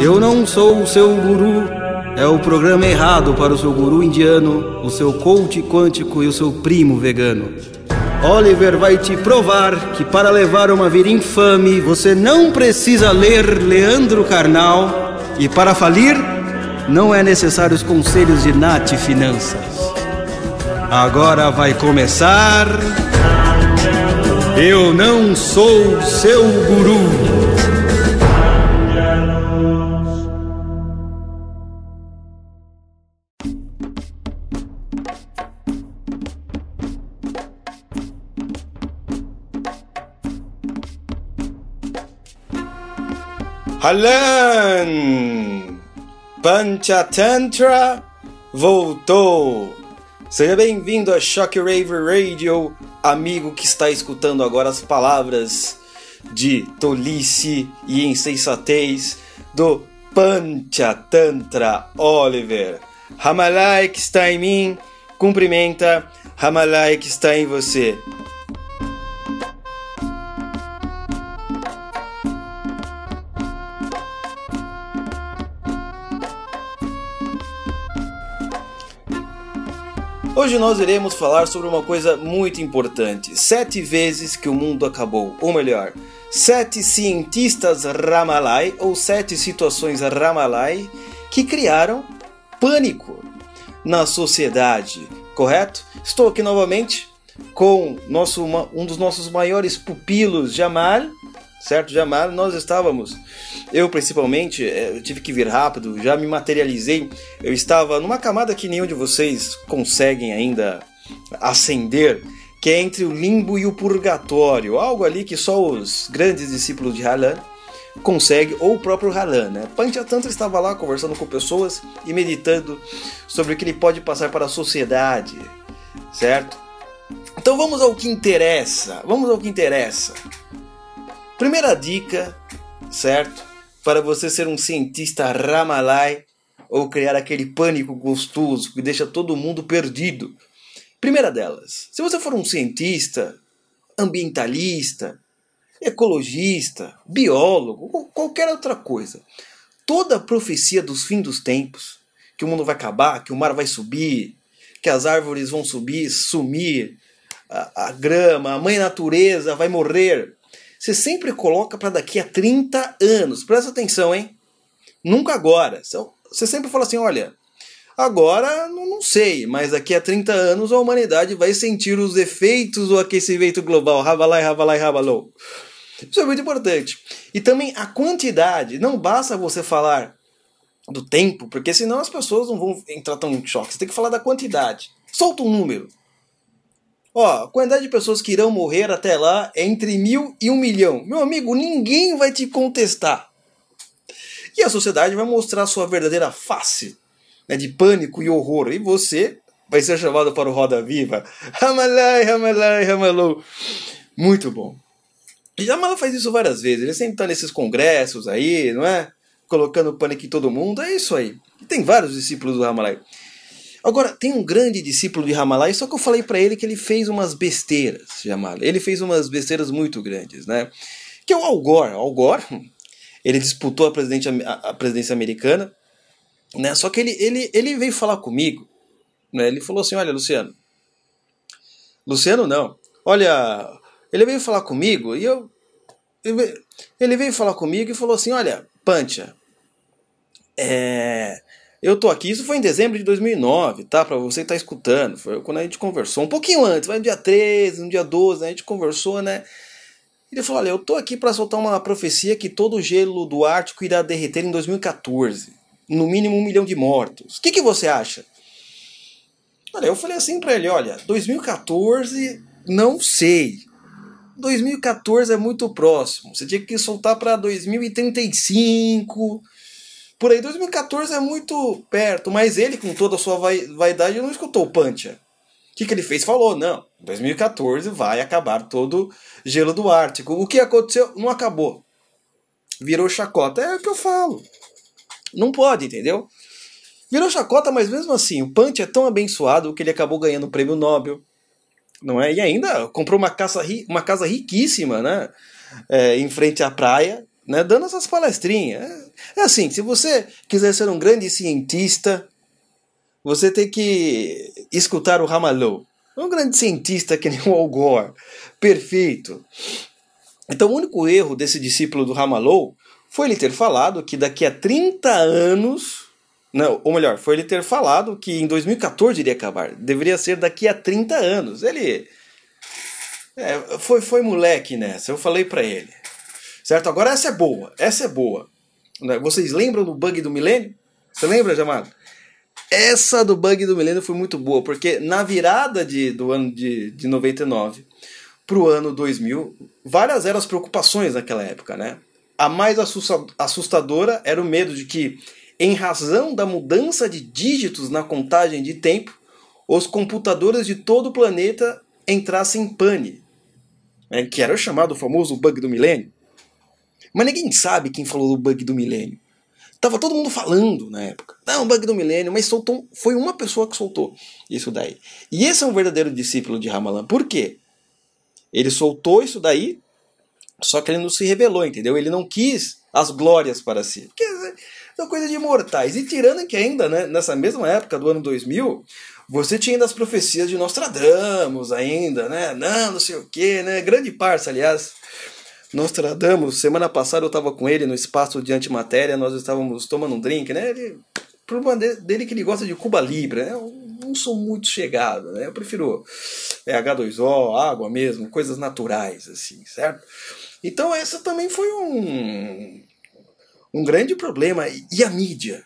Eu não sou o seu guru. É o programa errado para o seu guru indiano, o seu coach quântico e o seu primo vegano. Oliver vai te provar que para levar uma vida infame você não precisa ler Leandro Carnal e para falir não é necessário os conselhos de Nath Finanças. Agora vai começar. Eu não sou seu guru. Halan! Panchatantra voltou! Seja bem-vindo a Shockwave Radio, amigo que está escutando agora as palavras de tolice e insensatez do Panchatantra Oliver. Ramalai que está em mim, cumprimenta, Ramalai que está em você. Hoje nós iremos falar sobre uma coisa muito importante: sete vezes que o mundo acabou, ou melhor, sete cientistas Ramalai ou sete situações Ramalai que criaram pânico na sociedade, correto? Estou aqui novamente com nosso, um dos nossos maiores pupilos, Jamal, certo, Jamal? Nós estávamos eu, principalmente, é, eu tive que vir rápido, já me materializei. Eu estava numa camada que nenhum de vocês conseguem ainda ascender, que é entre o limbo e o purgatório. Algo ali que só os grandes discípulos de Halan conseguem, ou o próprio Halan. Né? Panchatantra estava lá conversando com pessoas e meditando sobre o que ele pode passar para a sociedade, certo? Então vamos ao que interessa. Vamos ao que interessa. Primeira dica, certo? para você ser um cientista Ramalai ou criar aquele pânico gostoso que deixa todo mundo perdido. Primeira delas, se você for um cientista, ambientalista, ecologista, biólogo, qualquer outra coisa, toda a profecia dos fins dos tempos, que o mundo vai acabar, que o mar vai subir, que as árvores vão subir, sumir, a, a grama, a mãe natureza vai morrer, você sempre coloca para daqui a 30 anos. Presta atenção, hein? Nunca agora. Você sempre fala assim: olha, agora não sei, mas daqui a 30 anos a humanidade vai sentir os efeitos do aquecimento global. Rabalai, rabalai, rabalou. Isso é muito importante. E também a quantidade. Não basta você falar do tempo, porque senão as pessoas não vão entrar tão em choque. Você tem que falar da quantidade. Solta um número. Ó, quantidade de pessoas que irão morrer até lá é entre mil e um milhão. Meu amigo, ninguém vai te contestar. E a sociedade vai mostrar sua verdadeira face né, de pânico e horror. E você vai ser chamado para o Roda Viva. Ramalai, Ramalai, Ramalou. Muito bom. E Jamala faz isso várias vezes. Ele sempre está nesses congressos aí, não é? Colocando pânico em todo mundo. É isso aí. E tem vários discípulos do Ramalai. Agora, tem um grande discípulo de Ramalai, só que eu falei para ele que ele fez umas besteiras, Jamal. Ele fez umas besteiras muito grandes, né? Que é o Al Gore. Al Gore, ele disputou a, presidente, a presidência americana, né? Só que ele, ele, ele veio falar comigo, né? Ele falou assim, olha, Luciano... Luciano não. Olha, ele veio falar comigo e eu... Ele veio falar comigo e falou assim, olha, Pancha, é eu tô aqui, isso foi em dezembro de 2009, tá? Pra você que tá escutando. Foi quando a gente conversou. Um pouquinho antes, vai no dia 13, no dia 12, né? a gente conversou, né? Ele falou: Olha, eu tô aqui para soltar uma profecia que todo o gelo do Ártico irá derreter em 2014. No mínimo um milhão de mortos. O que, que você acha? Olha, eu falei assim pra ele: Olha, 2014, não sei. 2014 é muito próximo. Você tinha que soltar para 2035 por aí 2014 é muito perto, mas ele, com toda a sua vaidade, não escutou o Pancha. O que, que ele fez? Falou, não, 2014 vai acabar todo gelo do Ártico. O que aconteceu? Não acabou. Virou chacota. É o que eu falo. Não pode, entendeu? Virou chacota, mas mesmo assim, o Punch é tão abençoado que ele acabou ganhando o prêmio Nobel. Não é? E ainda comprou uma casa, uma casa riquíssima, né? É, em frente à praia, né, dando essas palestrinhas. É assim, se você quiser ser um grande cientista, você tem que escutar o Ramalho. Um grande cientista que nem o Al Gore. Perfeito. Então o único erro desse discípulo do Ramalho foi ele ter falado que daqui a 30 anos. Não, ou melhor, foi ele ter falado que em 2014 iria acabar. Deveria ser daqui a 30 anos. Ele. É, foi, foi moleque nessa, eu falei para ele. Certo? Agora essa é boa, essa é boa. Né? Vocês lembram do bug do milênio? Você lembra, Jamal? Essa do bug do milênio foi muito boa, porque na virada de, do ano de, de 99 para o ano 2000, várias eram as preocupações naquela época, né? A mais assustadora era o medo de que, em razão da mudança de dígitos na contagem de tempo, os computadores de todo o planeta entrassem em pane, né? que era o chamado famoso bug do milênio. Mas ninguém sabe quem falou do bug do milênio. Tava todo mundo falando na época. Não, bug do milênio, mas soltou, foi uma pessoa que soltou isso daí. E esse é um verdadeiro discípulo de Ramalan. Por quê? Ele soltou isso daí, só que ele não se revelou, entendeu? Ele não quis as glórias para si. Porque é uma coisa de mortais. E tirando que ainda, né, nessa mesma época do ano 2000, você tinha ainda as profecias de Nostradamus ainda, né? Não, não sei o quê, né? Grande parça, aliás. Nostradamus, semana passada eu estava com ele no espaço de antimatéria, nós estávamos tomando um drink, né? Ele, problema dele é que ele gosta de Cuba Libre, né? Eu não sou muito chegado, né? Eu prefiro é, H2O, água mesmo, coisas naturais, assim, certo? Então essa também foi um, um grande problema. E a mídia?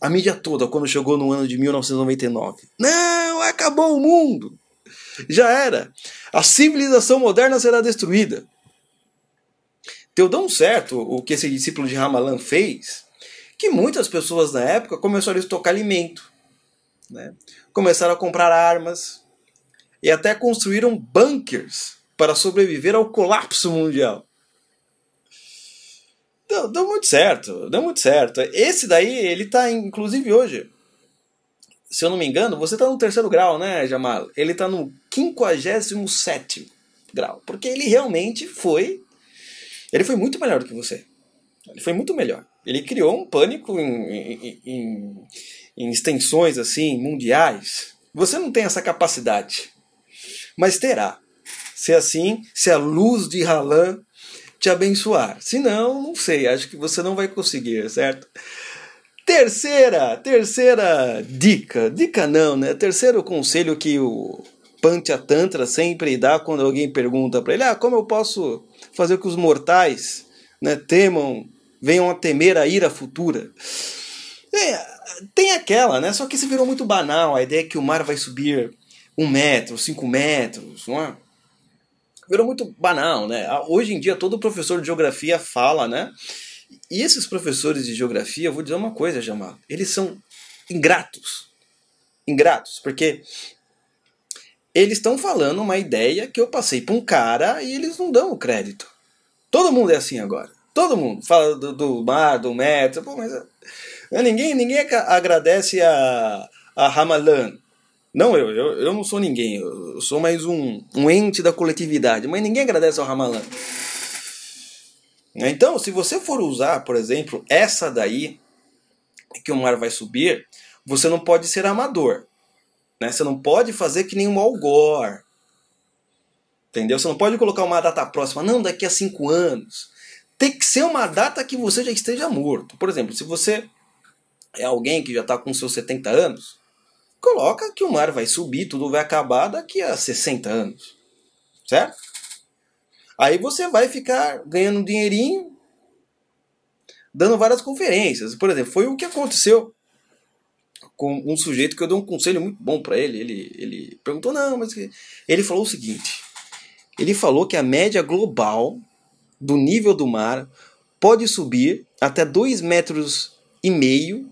A mídia toda, quando chegou no ano de 1999. Não, acabou o mundo! Já era. A civilização moderna será destruída. Deu tão certo o que esse discípulo de Ramalan fez que muitas pessoas na época começaram a estocar alimento, né? começaram a comprar armas e até construíram bunkers para sobreviver ao colapso mundial. Deu, deu muito certo, deu muito certo. Esse daí, ele está inclusive hoje, se eu não me engano, você está no terceiro grau, né, Jamal? Ele está no 57 grau, porque ele realmente foi ele foi muito melhor do que você. Ele foi muito melhor. Ele criou um pânico em, em, em, em extensões assim mundiais. Você não tem essa capacidade, mas terá. Se assim, se a luz de Halan te abençoar. Se não, não sei, acho que você não vai conseguir, certo? Terceira, terceira dica, dica não, né? Terceiro conselho que o Panchatantra sempre dá quando alguém pergunta para ele: "Ah, como eu posso fazer que os mortais né, temam, venham a temer a ira futura. É, tem aquela, né? Só que isso virou muito banal. A ideia é que o mar vai subir um metro, cinco metros, não é? Virou muito banal, né? Hoje em dia todo professor de geografia fala, né? E esses professores de geografia, eu vou dizer uma coisa, Jamal, eles são ingratos. Ingratos, porque eles estão falando uma ideia que eu passei para um cara e eles não dão o crédito. Todo mundo é assim agora. Todo mundo fala do, do mar, do metro. Pô, mas né, ninguém, ninguém agradece a, a Ramalan. Não, eu, eu, eu não sou ninguém. Eu sou mais um, um ente da coletividade. Mas ninguém agradece ao Ramalan. Então, se você for usar, por exemplo, essa daí, que o mar vai subir, você não pode ser amador. Né? Você não pode fazer que nem um algor. Entendeu? Você não pode colocar uma data próxima, não, daqui a cinco anos. Tem que ser uma data que você já esteja morto. Por exemplo, se você é alguém que já está com seus 70 anos, coloca que o mar vai subir, tudo vai acabar daqui a 60 anos. Certo? Aí você vai ficar ganhando um dinheirinho, dando várias conferências. Por exemplo, foi o que aconteceu com um sujeito que eu dei um conselho muito bom para ele. ele. Ele perguntou, não, mas ele falou o seguinte: ele falou que a média global do nível do mar pode subir até 2 metros e meio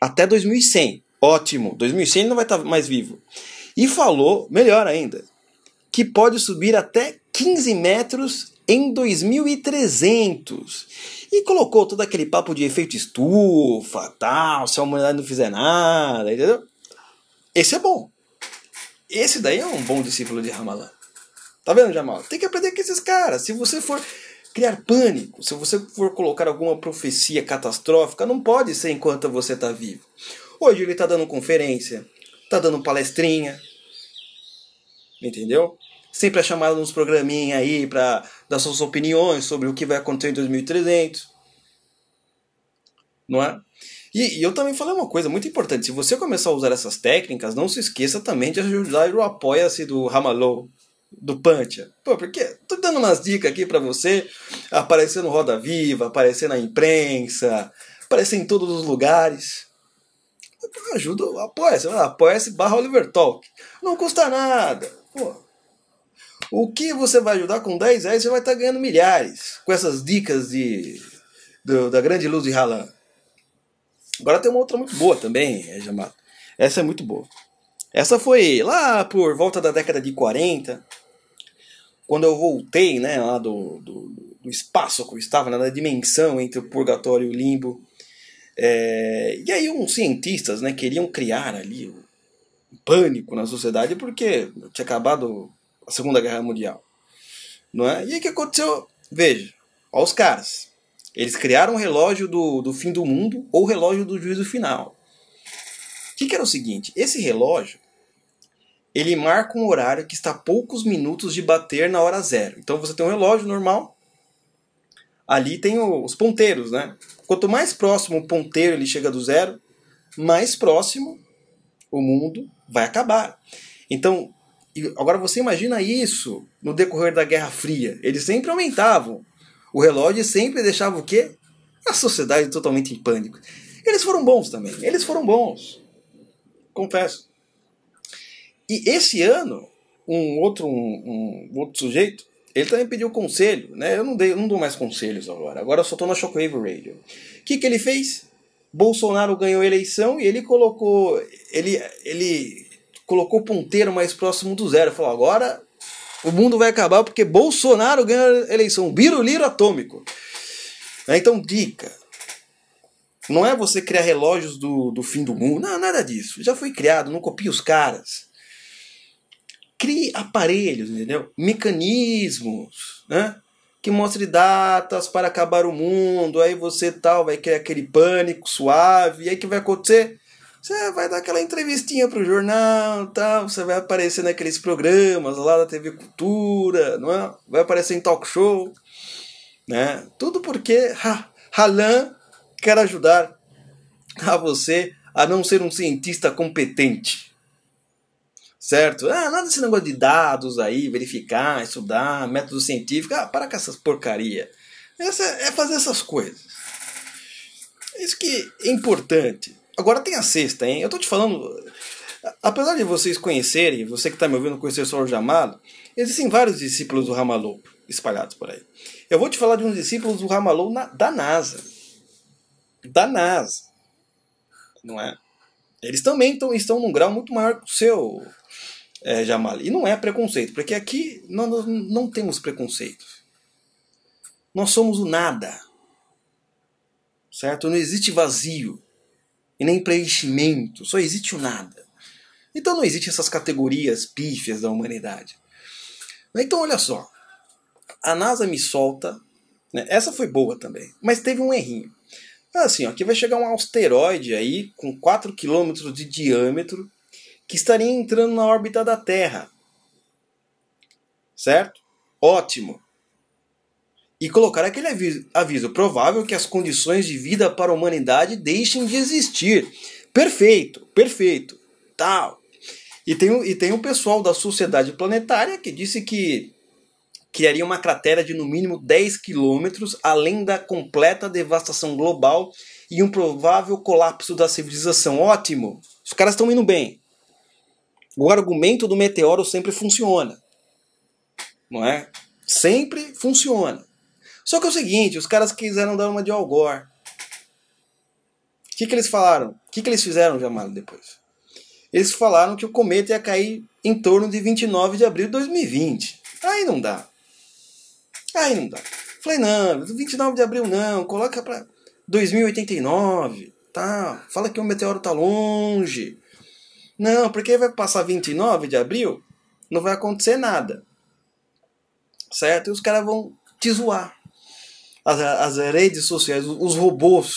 até 2100. Ótimo, 2100 ele não vai estar mais vivo. E falou, melhor ainda, que pode subir até 15 metros em 2300. E colocou todo aquele papo de efeito estufa, tal, se a humanidade não fizer nada, entendeu? Esse é bom. Esse daí é um bom discípulo de Ramalan. Tá vendo, Jamal? Tem que aprender com esses caras. Se você for. criar pânico. Se você for colocar alguma profecia catastrófica, não pode ser enquanto você está vivo. Hoje ele está dando conferência, está dando palestrinha, entendeu? Sempre é chamado nos programinha aí para dar suas opiniões sobre o que vai acontecer em 2300. Não é? E, e, eu também falei uma coisa muito importante. Se você começar a usar essas técnicas, não se esqueça também de ajudar o apoia-se do Ramalou, do Pancha. Pô, porque tô dando umas dicas aqui para você aparecer no Roda Viva, aparecer na imprensa, aparecer em todos os lugares. Ajuda, apoia-se, apoia-se barra Oliver Talk. Não custa nada. Pô. O que você vai ajudar com 10 reais, você vai estar tá ganhando milhares com essas dicas de, do, da grande luz de Halan. Agora tem uma outra muito boa também, é, Jamal. Essa é muito boa. Essa foi lá por volta da década de 40, quando eu voltei né, lá do, do, do espaço que eu estava, né, na dimensão entre o purgatório e o limbo. É, e aí uns cientistas né, queriam criar ali um pânico na sociedade porque tinha acabado a Segunda Guerra Mundial. Não é? E aí o que aconteceu? Veja, olha os caras. Eles criaram o relógio do, do fim do mundo ou o relógio do juízo final. O que, que era o seguinte? Esse relógio ele marca um horário que está a poucos minutos de bater na hora zero. Então você tem um relógio normal, ali tem os ponteiros, né? Quanto mais próximo o ponteiro ele chega do zero, mais próximo o mundo vai acabar. Então, agora você imagina isso no decorrer da Guerra Fria. Eles sempre aumentavam o relógio e sempre deixava o quê? A sociedade totalmente em pânico. Eles foram bons também. Eles foram bons. Confesso. E esse ano, um outro, um, um outro sujeito, ele também pediu conselho, né? Eu não, dei, eu não dou mais conselhos agora. Agora eu só tô na Shockwave Radio. O que, que ele fez? Bolsonaro ganhou a eleição e ele colocou. Ele, ele colocou o ponteiro mais próximo do zero. Falou: agora o mundo vai acabar porque Bolsonaro ganhou a eleição. Biruliro atômico. Então, dica: não é você criar relógios do, do fim do mundo. Não, nada disso. Já foi criado, não copie os caras. Crie aparelhos, entendeu? Mecanismos, né? Que mostre datas para acabar o mundo. Aí você tal vai criar aquele pânico suave. E aí que vai acontecer? Você vai dar aquela entrevistinha pro jornal, tal, você vai aparecer naqueles programas lá da TV Cultura, não é? Vai aparecer em talk show, né? Tudo porque ha, Halan quer ajudar a você a não ser um cientista competente. Certo? Ah, nada desse negócio de dados aí, verificar, estudar, método científico. Ah, para com essas porcaria. Essa é fazer essas coisas. Isso que é importante. Agora tem a sexta, hein? Eu tô te falando. Apesar de vocês conhecerem, você que está me ouvindo conhecer o Senhor Jamalo, existem vários discípulos do Ramalou espalhados por aí. Eu vou te falar de uns discípulos do Ramalou na, da NASA. Da NASA. Não é? Eles também tão, estão num grau muito maior que o seu, é, Jamal. E não é preconceito, porque aqui nós não temos preconceito. Nós somos o nada. Certo? Não existe vazio e nem preenchimento, só existe o nada. Então não existe essas categorias pífias da humanidade. Então olha só, a NASA me solta, né? essa foi boa também, mas teve um errinho. Assim, ó, aqui vai chegar um asteroide aí com 4 km de diâmetro que estaria entrando na órbita da Terra. Certo? Ótimo e colocar aquele aviso, aviso provável que as condições de vida para a humanidade deixem de existir. Perfeito, perfeito, tal. E tem, e tem o pessoal da Sociedade Planetária que disse que criaria uma cratera de no mínimo 10 quilômetros, além da completa devastação global e um provável colapso da civilização. Ótimo! Os caras estão indo bem. O argumento do meteoro sempre funciona. Não é? Sempre funciona. Só que é o seguinte, os caras quiseram dar uma de Algor. O que, que eles falaram? O que, que eles fizeram, Jamal, depois? Eles falaram que o cometa ia cair em torno de 29 de abril de 2020. Aí não dá. Aí não dá. Falei, não, 29 de abril não, coloca para 2089, tá? Fala que o meteoro tá longe. Não, porque vai passar 29 de abril, não vai acontecer nada. Certo? E os caras vão te zoar. As, as redes sociais, os robôs,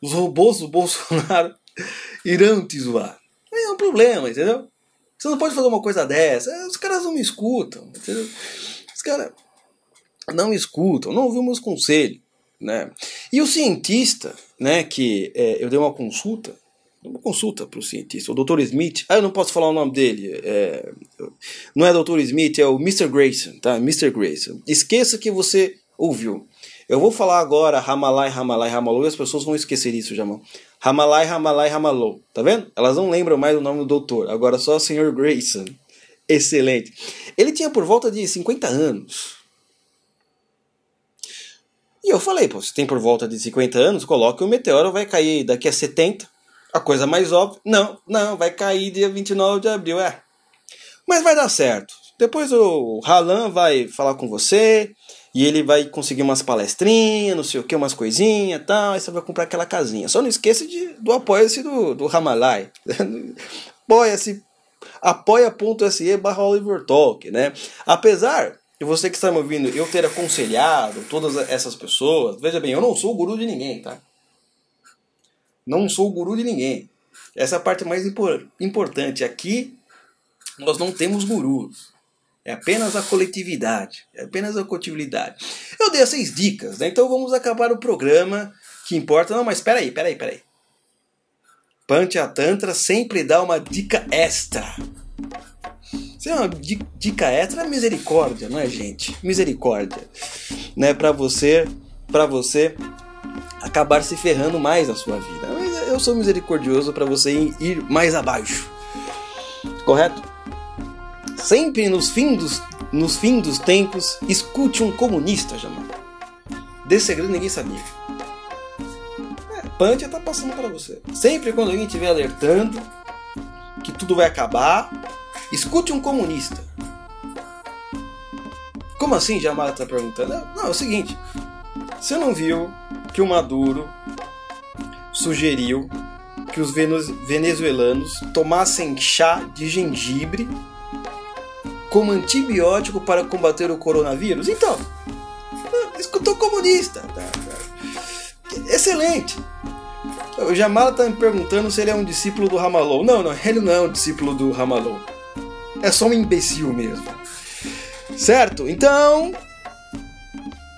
os robôs do Bolsonaro irão te zoar. É um problema, entendeu? Você não pode fazer uma coisa dessa. Os caras não me escutam, entendeu? Os caras não me escutam, não ouvem meus conselhos, né? E o cientista, né, que é, eu dei uma consulta, uma consulta para o cientista, o Dr. Smith. Ah, eu não posso falar o nome dele. É, não é Dr. Smith, é o Mr. Grayson, tá? Mr. Grayson. Esqueça que você ouviu. Eu vou falar agora Ramalai, Ramalai, Ramalou e as pessoas vão esquecer isso, Jamão. Ramalai, Ramalai, Ramalou. Tá vendo? Elas não lembram mais o nome do doutor. Agora só o Sr. Grayson. Excelente. Ele tinha por volta de 50 anos. E eu falei, pô, se tem por volta de 50 anos, coloque o meteoro, vai cair daqui a 70 a coisa mais óbvia, não, não, vai cair dia 29 de abril, é. Mas vai dar certo. Depois o Ralan vai falar com você e ele vai conseguir umas palestrinhas, não sei o que, umas coisinhas e tal, aí você vai comprar aquela casinha. Só não esqueça de, do apoia-se do, do Ramalai. Apoia-se apoia.se barra Oliver Talk, né? Apesar de você que está me ouvindo, eu ter aconselhado todas essas pessoas, veja bem, eu não sou o guru de ninguém, tá? Não sou o guru de ninguém. Essa é a parte mais importante. Aqui nós não temos gurus. É apenas a coletividade. É apenas a coletividade. Eu dei as seis dicas, né? Então vamos acabar o programa. Que importa. Não, mas peraí, peraí, peraí. Pancha Tantra sempre dá uma dica extra. Isso é uma dica extra, é misericórdia, não é, gente? Misericórdia, né? Para você, para você acabar se ferrando mais na sua vida. Eu sou misericordioso para você ir mais abaixo. Correto? Sempre nos fins dos, nos fim dos tempos, escute um comunista, Jamal. Desse segredo ninguém sabia. É, Pantia tá passando para você. Sempre quando alguém estiver alertando que tudo vai acabar, escute um comunista. Como assim, Jamal está perguntando? Não, é o seguinte. Você não viu que o Maduro sugeriu que os venezuelanos tomassem chá de gengibre como antibiótico para combater o coronavírus? Então, escutou comunista. Tá, tá. Excelente. O Jamal está me perguntando se ele é um discípulo do Ramalou. Não, não, ele não é um discípulo do Ramalou. É só um imbecil mesmo. Certo? Então,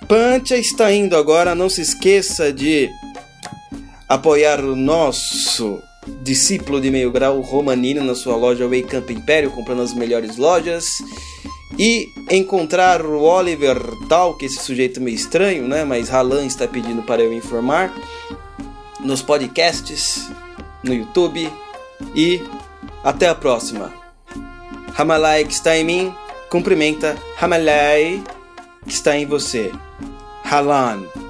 Pancha está indo agora. Não se esqueça de apoiar o nosso discípulo de meio grau Romanino na sua loja Up Império, comprando as melhores lojas. E encontrar o Oliver Talk, esse sujeito meio estranho, né? Mas Ralan está pedindo para eu informar. Nos podcasts, no YouTube. E até a próxima. Hamalai que está em mim, cumprimenta Hamalai que está em você. Halan.